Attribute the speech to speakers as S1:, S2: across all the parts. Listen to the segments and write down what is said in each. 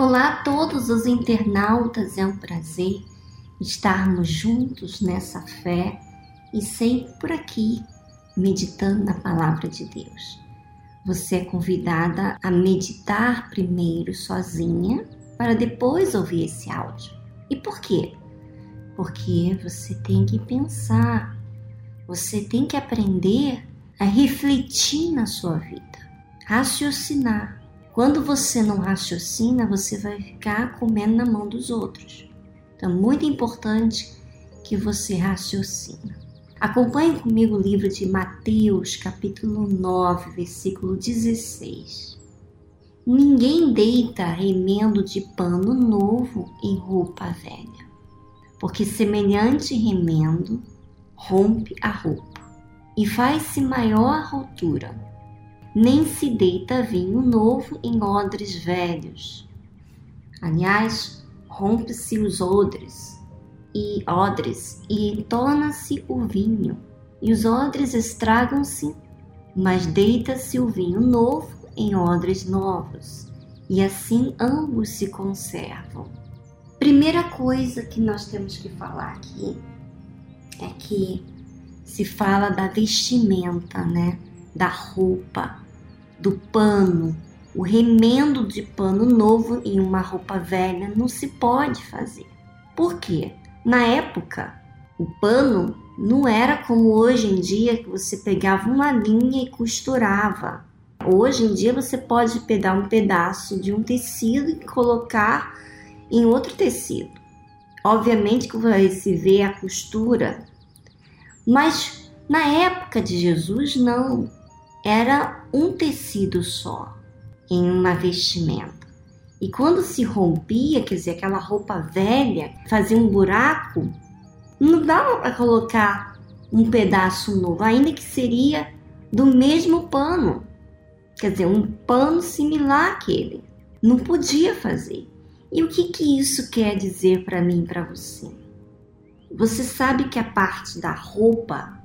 S1: Olá a todos os internautas, é um prazer estarmos juntos nessa fé e sempre por aqui, meditando na palavra de Deus. Você é convidada a meditar primeiro sozinha para depois ouvir esse áudio. E por quê? Porque você tem que pensar, você tem que aprender a refletir na sua vida, raciocinar quando você não raciocina, você vai ficar comendo na mão dos outros. Então, muito importante que você raciocina. Acompanhe comigo o livro de Mateus, capítulo 9, versículo 16. Ninguém deita remendo de pano novo em roupa velha, porque semelhante remendo rompe a roupa e faz-se maior a rotura nem se deita vinho novo em odres velhos. Aliás, rompe-se os odres e odres e entorna-se o vinho, e os odres estragam-se, mas deita-se o vinho novo em odres novos, e assim ambos se conservam. Primeira coisa que nós temos que falar aqui é que se fala da vestimenta, né? Da roupa do pano, o remendo de pano novo em uma roupa velha não se pode fazer. Por quê? Na época, o pano não era como hoje em dia que você pegava uma linha e costurava. Hoje em dia você pode pegar um pedaço de um tecido e colocar em outro tecido. Obviamente que vai se ver a costura, mas na época de Jesus não era um tecido só em uma vestimenta. E quando se rompia, quer dizer, aquela roupa velha, fazia um buraco, não dava para colocar um pedaço novo, ainda que seria do mesmo pano. Quer dizer, um pano similar àquele. Não podia fazer. E o que, que isso quer dizer para mim e para você? Você sabe que a parte da roupa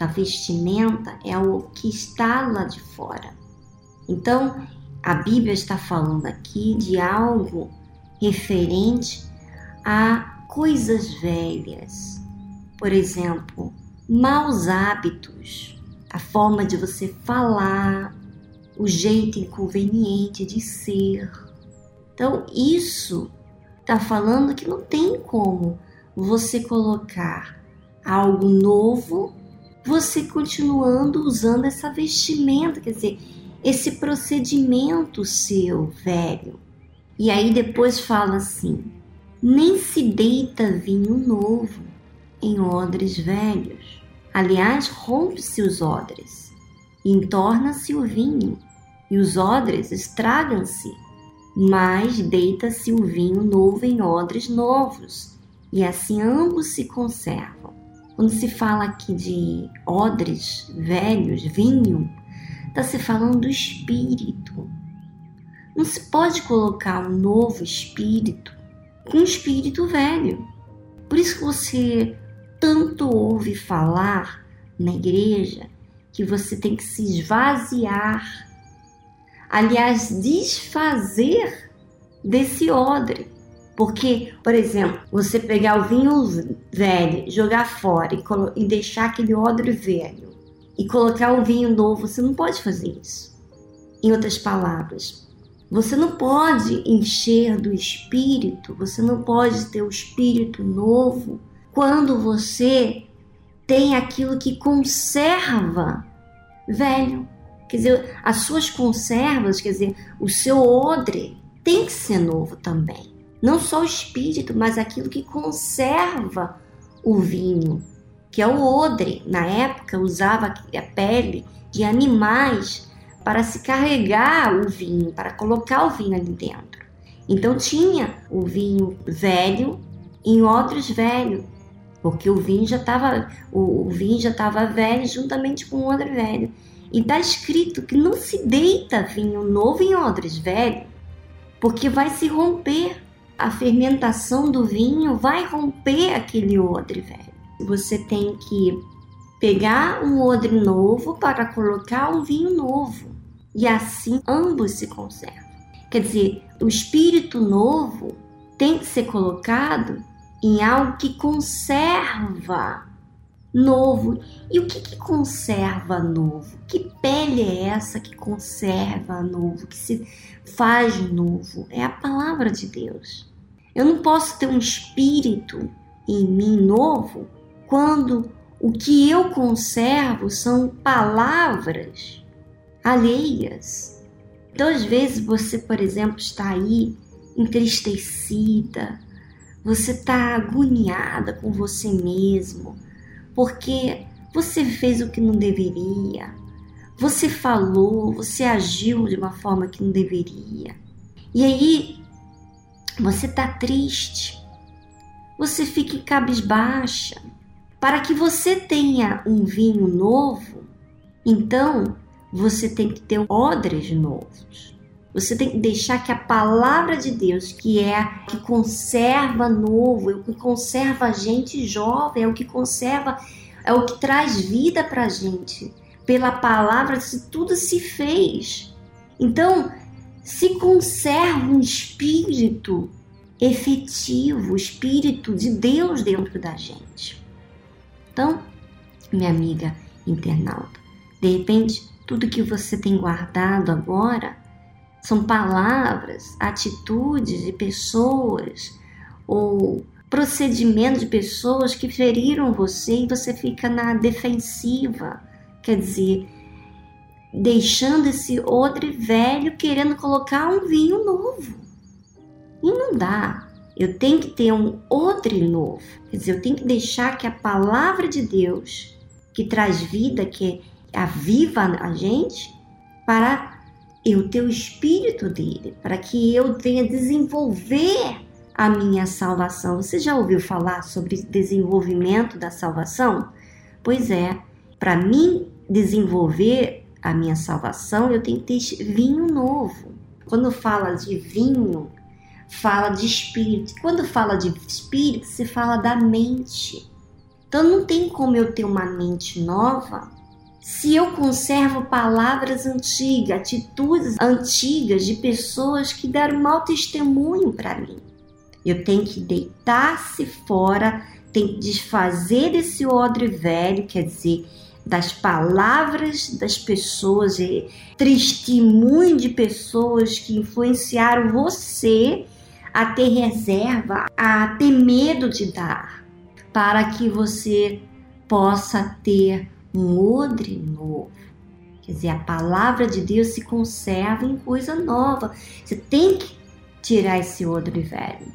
S1: da vestimenta é o que está lá de fora. Então, a Bíblia está falando aqui de algo referente a coisas velhas. Por exemplo, maus hábitos, a forma de você falar, o jeito inconveniente de ser. Então, isso está falando que não tem como você colocar algo novo você continuando usando essa vestimenta, quer dizer, esse procedimento seu, velho. E aí depois fala assim: nem se deita vinho novo em odres velhos. Aliás, rompe-se os odres, entorna-se o vinho, e os odres estragam-se. Mas deita-se o vinho novo em odres novos, e assim ambos se conservam. Quando se fala aqui de odres velhos, vinho, está se falando do espírito. Não se pode colocar um novo espírito com um espírito velho. Por isso que você tanto ouve falar na igreja que você tem que se esvaziar, aliás, desfazer desse odre. Porque, por exemplo, você pegar o vinho velho, jogar fora e, e deixar aquele odre velho e colocar um vinho novo, você não pode fazer isso. Em outras palavras, você não pode encher do espírito, você não pode ter o espírito novo quando você tem aquilo que conserva velho. Quer dizer, as suas conservas, quer dizer, o seu odre tem que ser novo também. Não só o espírito, mas aquilo que conserva o vinho, que é o odre. Na época usava a pele de animais para se carregar o vinho, para colocar o vinho ali dentro. Então tinha o vinho velho em odres velho, porque o vinho já estava o, o, vinho já estava velho juntamente com o odre velho. E está escrito que não se deita vinho novo em odres velho, porque vai se romper a fermentação do vinho vai romper aquele odre velho. Você tem que pegar um odre novo para colocar um vinho novo e assim ambos se conservam. Quer dizer, o espírito novo tem que ser colocado em algo que conserva novo. E o que, que conserva novo? Que pele é essa que conserva novo, que se faz novo? É a palavra de Deus. Eu não posso ter um espírito em mim novo quando o que eu conservo são palavras alheias. Então, às vezes, você, por exemplo, está aí entristecida, você está agoniada com você mesmo, porque você fez o que não deveria, você falou, você agiu de uma forma que não deveria. E aí, você está triste, você fica cabisbaixa. Para que você tenha um vinho novo, então você tem que ter odres novos. Você tem que deixar que a palavra de Deus, que é a que conserva novo, é o que conserva a gente jovem, é o que conserva, é o que traz vida para a gente. Pela palavra, tudo se fez. Então, se conserva um espírito efetivo, o espírito de Deus dentro da gente. Então, minha amiga internauta, de repente, tudo que você tem guardado agora são palavras, atitudes de pessoas ou procedimentos de pessoas que feriram você e você fica na defensiva. Quer dizer, deixando esse odre velho querendo colocar um vinho novo. E não dá. Eu tenho que ter um odre novo. Quer dizer, eu tenho que deixar que a palavra de Deus, que traz vida, que aviva a gente, para eu ter o espírito dele, para que eu venha desenvolver a minha salvação. Você já ouviu falar sobre desenvolvimento da salvação? Pois é, para mim desenvolver a minha salvação, eu tenho que ter vinho novo. Quando fala de vinho, fala de espírito. Quando fala de espírito, se fala da mente. Então não tem como eu ter uma mente nova se eu conservo palavras antigas, atitudes antigas de pessoas que deram mau testemunho para mim. Eu tenho que deitar-se fora, tenho que desfazer desse odre velho, quer dizer, das palavras das pessoas, testemunho de pessoas que influenciaram você a ter reserva, a ter medo de dar, para que você possa ter um odre novo. Quer dizer, a palavra de Deus se conserva em coisa nova. Você tem que tirar esse odre velho.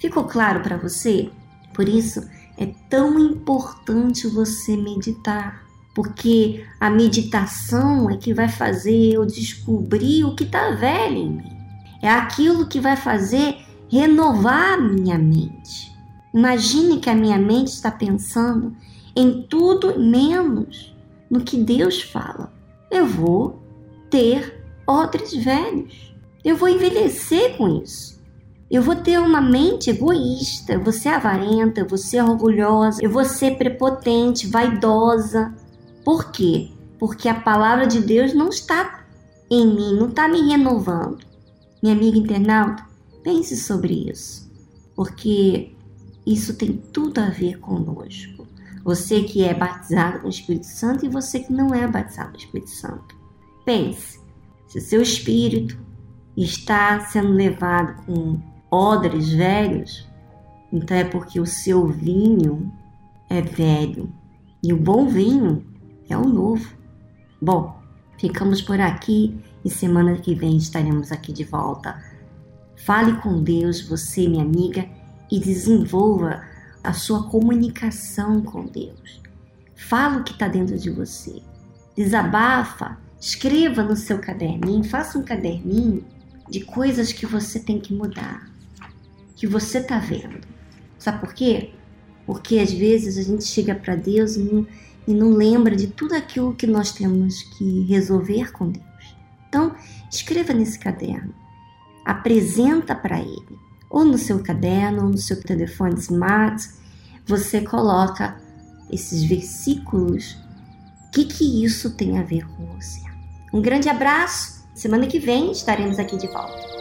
S1: Ficou claro para você? Por isso é tão importante você meditar, porque a meditação é que vai fazer eu descobrir o que está velho em mim. É aquilo que vai fazer renovar a minha mente. Imagine que a minha mente está pensando em tudo menos no que Deus fala. Eu vou ter odres velhos. Eu vou envelhecer com isso. Eu vou ter uma mente egoísta, ser avarenta, ser orgulhosa, eu vou ser prepotente, vaidosa. Por quê? Porque a palavra de Deus não está em mim, não está me renovando. Minha amiga internauta, pense sobre isso, porque isso tem tudo a ver conosco. Você que é batizado com o Espírito Santo e você que não é batizado com o Espírito Santo. Pense, se o seu espírito está sendo levado com odres velhos, então é porque o seu vinho é velho e o bom vinho é o novo. Bom, ficamos por aqui e semana que vem estaremos aqui de volta. Fale com Deus, você, minha amiga, e desenvolva a sua comunicação com Deus. Fala o que está dentro de você. Desabafa, escreva no seu caderninho, faça um caderninho de coisas que você tem que mudar, que você está vendo. Sabe por quê? Porque às vezes a gente chega para Deus e e não lembra de tudo aquilo que nós temos que resolver com Deus. Então, escreva nesse caderno, apresenta para Ele ou no seu caderno, ou no seu telefone smart, você coloca esses versículos. O que, que isso tem a ver com você? Um grande abraço. Semana que vem estaremos aqui de volta.